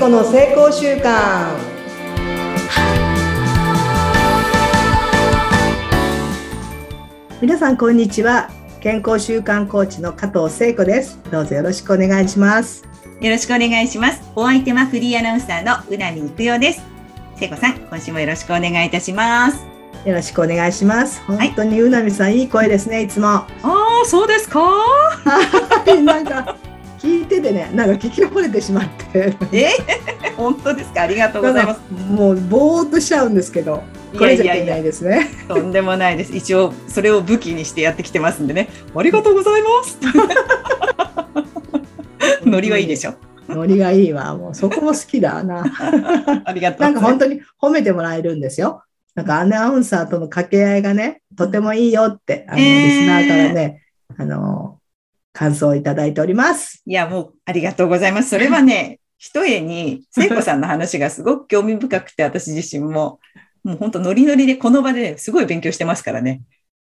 子の成功習慣皆さんこんにちは。健康習慣コーチの加藤聖子です。どうぞよろしくお願いします。よろしくお願いします。お相手はフリーアナウンサーのうなみいくよです。聖子さん今週もよろしくお願いいたします。よろしくお願いします。本当にうなみさん、い、い声ですねいつも。ああそうですか？なんか聞いててね、なんか聞き惚れてしまって。え、本当ですか？ありがとうございます。もうぼーっとしちゃうんですけど。これじゃいけないですねとんでもないです。一応それを武器にしてやってきてますんでね。ありがとうございます。ノリはいいでしょ。ノリがいいわ。もうそこも好きだな。ありがとう。なんか本当に褒めてもらえるんですよ。なんかアナウンサーとの掛け合いがね、とてもいいよって、あの、リスナーからね、あの、感想をいただいております。いや、もうありがとうございます。それはね、ひとえに、聖子さんの話がすごく興味深くて、私自身も、もう本当ノリノリでこの場ですごい勉強してますからね。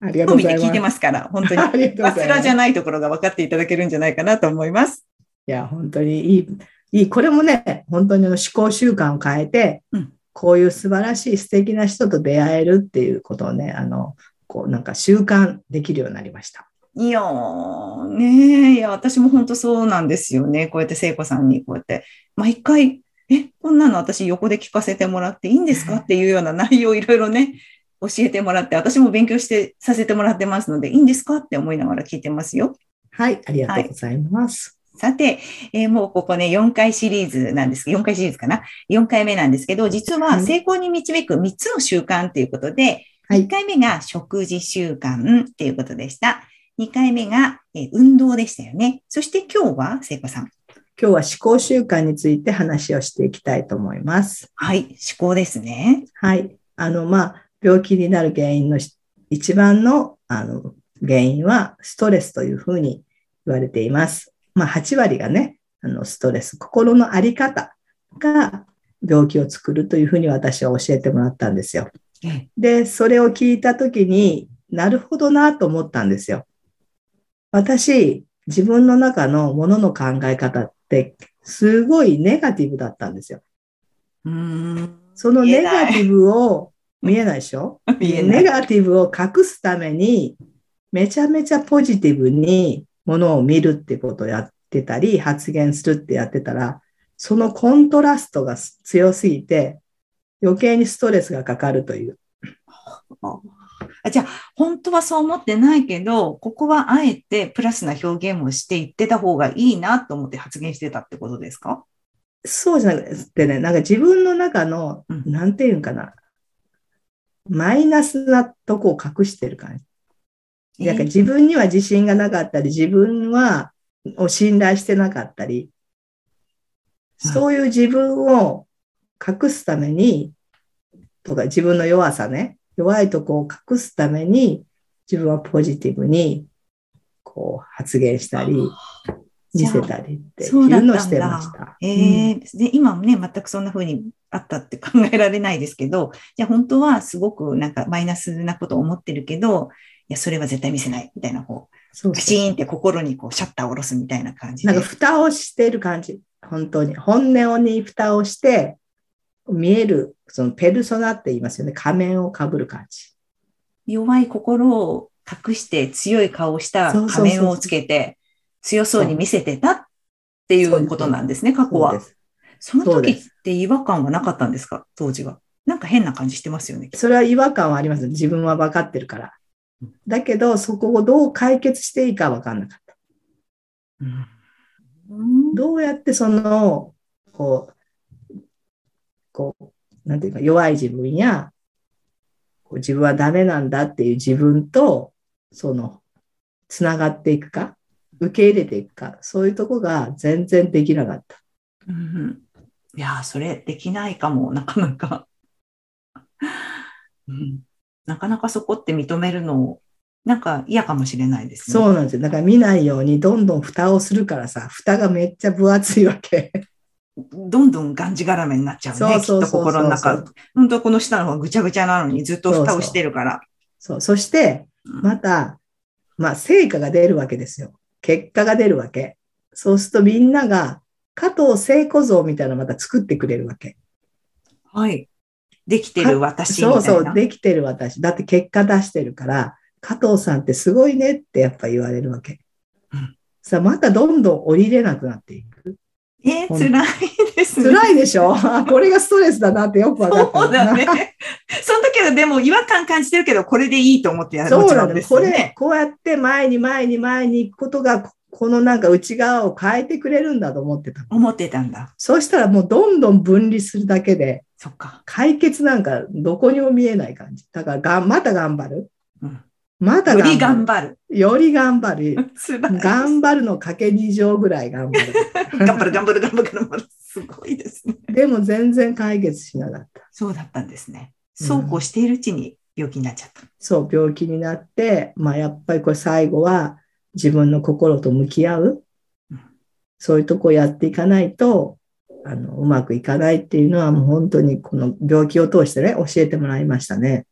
ありがとうございます。聞いてますから、本当に。あつらじゃないところが分かっていただけるんじゃないかなと思います。いや、本当にいい、いい。これもね、本当に思考習慣を変えて、うん、こういう素晴らしい素敵な人と出会えるっていうことをね、あの、こうなんか習慣できるようになりました。いやー、ねいや、私も本当そうなんですよね。こうやって聖子さんにこうやって、毎回、え、こんなの私横で聞かせてもらっていいんですか？っていうような内容をいろいろね、教えてもらって、私も勉強してさせてもらってますので、いいんですか？って思いながら聞いてますよ。はい、ありがとうございます。はい、さて、えー、もうここね、4回シリーズなんですけど、4回シリーズかな ?4 回目なんですけど、実は成功に導く3つの習慣ということで、はい、1回目が食事習慣っていうことでした。2回目が、え運動でしたよね。そして今日は、聖子さん。今日は思考習慣について話をしていきたいと思います。はい、思考ですね。はい。あの、まあ、病気になる原因の一番のあの原因はストレスというふうに言われています。まあ、8割がね、あのストレス、心のあり方が病気を作るというふうに私は教えてもらったんですよ。で、それを聞いたときになるほどなと思ったんですよ。私、自分の中のものの考え方って、すごいネガティブだったんですよ。うん。そのネガティブを、見えないでしょ？ネガティブを隠すために、めちゃめちゃポジティブにものを見るってことをやってたり、発言するってやってたら、そのコントラストが強すぎて、余計にストレスがかかるという。あじゃあ、本当はそう思ってないけど、ここはあえてプラスな表現をして言ってた方がいいなと思って発言してたってことですか？そうじゃなくてね、なんか自分の中の、うん、なんていうんかな、マイナスなとこを隠してる感じ。なんか自分には自信がなかったり、自分は、を信頼してなかったり、そういう自分を隠すために、とか自分の弱さね、弱いとこを隠すために、自分はポジティブに、こう、発言したり、見せたりっていうのをしてました。えー、うん、で今もね、全くそんな風にあったって考えられないですけど、じゃあ本当はすごくなんかマイナスなことを思ってるけど、いや、それは絶対見せないみたいな、こう、そうカチーンって心にこうシャッターを下ろすみたいな感じなんか蓋をしてる感じ。本当に。本音に蓋をして、見える、そのペルソナって言いますよね。仮面をかぶる感じ。弱い心を隠して強い顔をした仮面をつけて強そうに見せてたっていうことなんですね、過去は。その時って違和感はなかったんですか？当時は。なんか変な感じしてますよね。それは違和感はあります。自分は分かってるから。だけど、そこをどう解決していいか分かんなかった。うん、どうやってその、こう、こう、なんていうか、弱い自分や、こう自分はダメなんだっていう自分と、その、つながっていくか、受け入れていくか、そういうとこが全然できなかった。うん、いや、それできないかも、なかなか。うん、なかなかそこって認めるのなんか嫌かもしれないですね。そうなんですよ。だから見ないようにどんどん蓋をするからさ、蓋がめっちゃ分厚いわけ。どんどんがんじがらめになっちゃうね。きっと心の中。本当この下の方がぐちゃぐちゃなのにずっと蓋をしてるから。そうそして、また、まあ、成果が出るわけですよ。結果が出るわけ。そうするとみんなが加藤聖子像みたいなのまた作ってくれるわけ。はい。できてる私みたいな。そうそう、できてる私。だって結果出してるから、加藤さんってすごいねってやっぱ言われるわけ。うんさあ、またどんどん降りれなくなっていく。えー、辛いですね。辛いでしょ？あ これがストレスだなってよくわかった。そうだね。その時はでも違和感感じてるけど、これでいいと思ってやるそうなんですこれこうやって前に前に前に行くことが、ここのなんか内側を変えてくれるんだと思ってたの。思ってたんだ。そうしたらもうどんどん分離するだけで、そっか。解決なんかどこにも見えない感じ。だからがん、また頑張る。うんまたより頑張る。る。より頑張る。頑張るのかけ2乗ぐらい頑張る。頑張る、頑張る、頑張る、頑張る。すごいですね。でも全然解決しなかった。そうだったんですね。うんそうこうしているうちに病気になっちゃった。そう、病気になって、まあやっぱりこれ最後は自分の心と向き合ううん。そういうとこやっていかないと、あの、うまくいかないっていうのはもう本当にこの病気を通してね、教えてもらいましたね。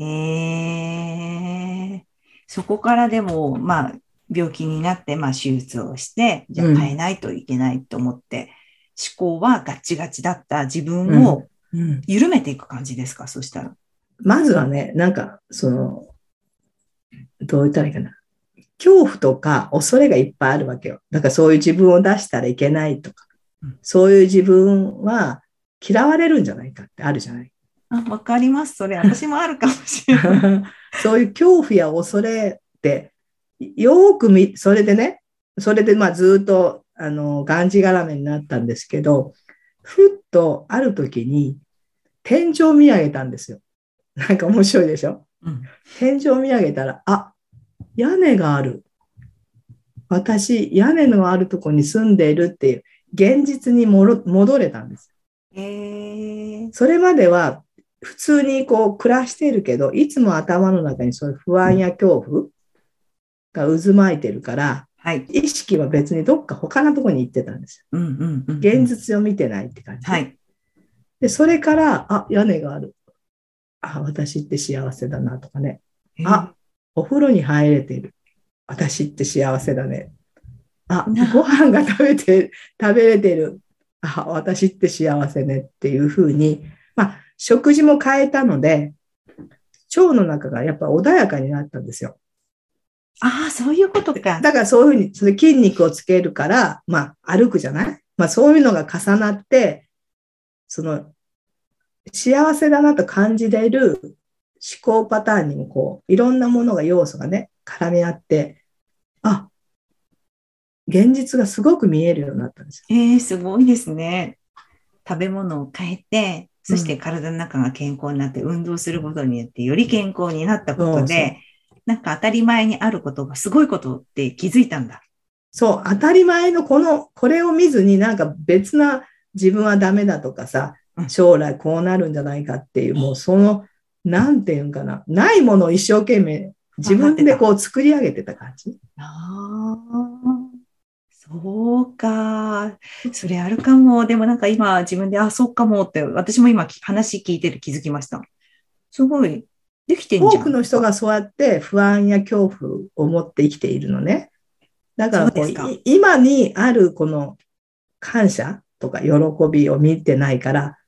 えー、そこからでも、まあ、病気になって、まあ、手術をして、じゃあうん変えないといけないと思って、思考はガッチガチだった自分をうん緩めていく感じですか、そしたら。まずはね、なんか、その、どう言ったらいいかな。恐怖とか恐れがいっぱいあるわけよ。だからそういう自分を出したらいけないとかうん、そういう自分は嫌われるんじゃないかってあるじゃない？あ、わかります。それ、私もあるかもしれない。そういう恐怖や恐れって、よーく見、それでね、それでまあずっと、あの、がんじがらめになったんですけど、ふっとある時に天井を見上げたんですよ。なんか面白いでしょ？うん天井を見上げたら、あ、屋根がある。私、屋根のあるとこに住んでいるっていう、現実に戻れたんです。えー、それまでは、普通にこう暮らしているけど、いつも頭の中にそういう不安や恐怖が渦巻いてるから、はい。意識は別にどっか他のところに行ってたんですうんうんうん。よ。現実を見てないって感じ。はい。で、それから、あ、屋根がある。あ、私って幸せだなとかね。あ、お風呂に入れてる。私って幸せだね。あな、ご飯が食べて、食べれてる。あ、私って幸せねっていうふうに、まあ、食事も変えたので、腸の中がやっぱ穏やかになったんですよ。ああ、そういうことか。だからそういうふうに、それ筋肉をつけるから、まあ、歩くじゃない？まあ、そういうのが重なって、その、幸せだなと感じれる思考パターンにもこう、いろんなものが要素がね、絡み合って、あ、現実がすごく見えるようになったんですよ。えー、すごいですね。食べ物を変えて、そして体の中が健康になって、運動することによってより健康になったことで、なんか当たり前にあることがすごいことって気づいたんだ。そう、当たり前のこの、これを見ずになんか別な自分はダメだとかさう、ん。将来こうなるんじゃないかっていう、もうその、なんていうんかな、ないものを一生懸命自分でこう作り上げてた感じ。ああ、そうか。それあるかも。でもなんか今自分で、あ、そうかもって、私も今話聞いてる気づきました。すごい。できてんじゃん。多くの人がそうやって不安や恐怖を持って生きているのね。だからこう今にあるこの感謝とか喜びを見てないから、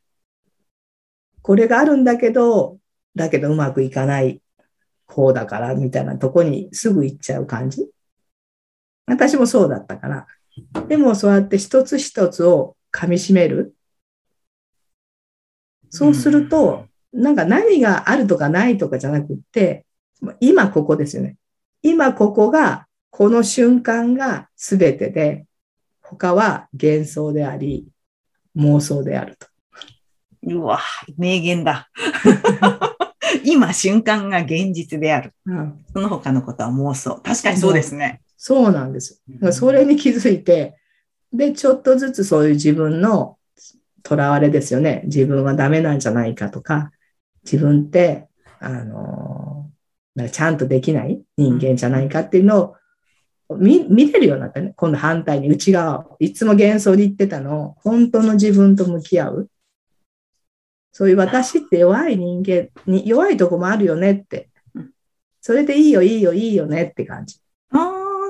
これがあるんだけど、だけどうまくいかない方だからみたいなとこにすぐ行っちゃう感じ。私もそうだったから。でもそうやって一つ一つを噛み締める。そうすると、なんか何があるとかないとかじゃなくって、今ここですよね。今ここが、この瞬間が全てで、他は幻想であり、妄想であると。うわ、名言だ。今瞬間が現実である。うんその他のことは妄想。確かにそうですね。そうなんです。だからそれに気づいて、で、ちょっとずつそういう自分の囚われですよね。自分はダメなんじゃないかとか、自分って、あの、なんかちゃんとできない人間じゃないかっていうのを見見れるようになったね。今度反対に内側を。いつも幻想で言ってたのを、本当の自分と向き合う。そういう私って弱い人間に、弱いとこもあるよねってうん。それでいいよ、いいよ、いいよねって感じ。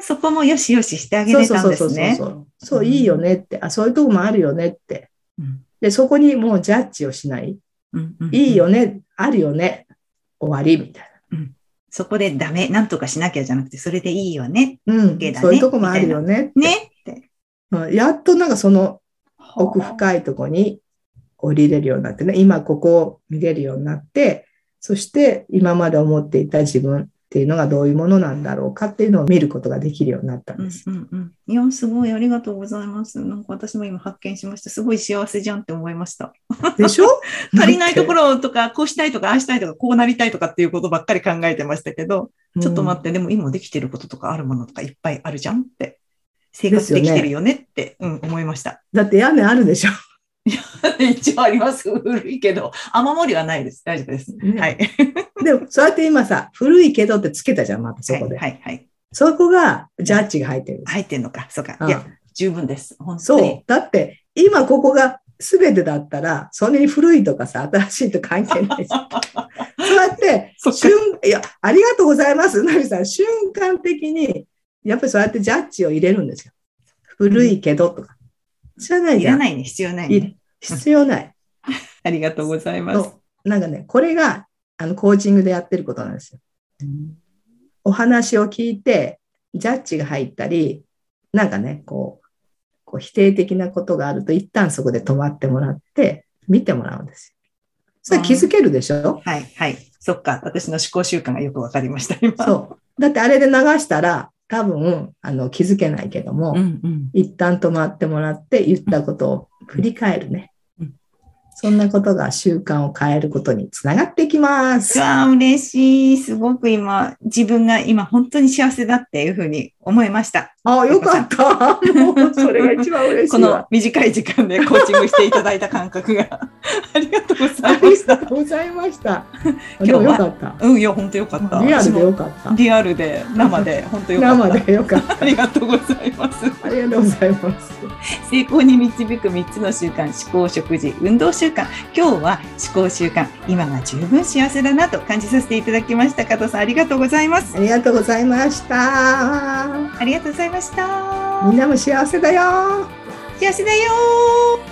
そこもよしよししてあげれたんですね。そうそうそうそう。そう、いいよねって、あ、そういうとこもあるよねって。うんで、そこにもうジャッジをしない。うんうんいいよね、あるよね、終わりみたいそこでダメ、なんとかしなきゃじゃなくて、それでいいよね。な。うんねそういうとこもあるよね。ねって。うんやっとなんかその奥深いとこに降りれるようになってね、今ここを見れるようになって、そして今まで思っていた自分っていうのがどういうものなんだろうかっていうのを見ることができるようになったんうんです。うんうん。いや、すごい、ありがとうございます。なんか私も今発見しました。すごい幸せじゃんって思いました。でしょ？足りないところ、ろとか、こうしたいとか、ああしたいとか、こうなりたいとかっていうことばっかり考えてましたけど、ちょっと待っって、でも今できてることとかあるものとかいっぱいあるじゃんって。生活できてるよねって、うん、思いました。だって屋根あるでしょ？一応あります。古いけど、雨漏りはないです。大丈夫です。ねはい。でも、そうやって今さ、古いけどってつけたじゃん、またそこで。はい、はい。そこがジャッジが入ってる。入ってんのか？そうか。うんいや、十分です。本当そうに。。だって、今ここが全てだったら、そんなに古いとかさ、新しいと関係ないじゃん。そうやって、瞬、いや、ありがとうございます、ナミさん。瞬間的に、やっぱりそうやってジャッジを入れるんですよ。古いけどとか。知らないじゃん。いらないね。必要ないいね。必要ない。ありがとうございます。なんかね、これが、あの、コーチングでやってることなんですよ。お話を聞いて、ジャッジが入ったり、なんかね、こう、こう否定的なことがあると、一旦そこで止まってもらって、見てもらうんですよ。それは気づけるでしょ、はい、はい。そっか。私の思考習慣がよくわかりました、今。そう。だってあれで流したら、多分、あの、気づけないけども、うんうん。一旦止まってもらって、言ったことを振り返るねうん。そんなことが習慣を変えることにつながっていきますう。わあ、嬉しい。すごく今、自分が今本当に幸せだっていうふうに思いました。あ、よかった。もう、それが一番嬉し この。短い時間でコーチングしていただいた感覚が。ありがとうござあいました。りがとうございました。今日よかった。うん、いや、本当よかった。リアルでよ私かったも。リアルで、生で、本当よかった。生でよかった。ありがとうございます。ありがとうございます。成功に導く3つの習慣、思考、食事、運動習慣。今日は思考習慣、今が十分幸せだなと感じさせていただきました。加藤さん、ありがとうございます。ありがとうございました。ありがとうございました。みんなも幸せだよ。幸せだよー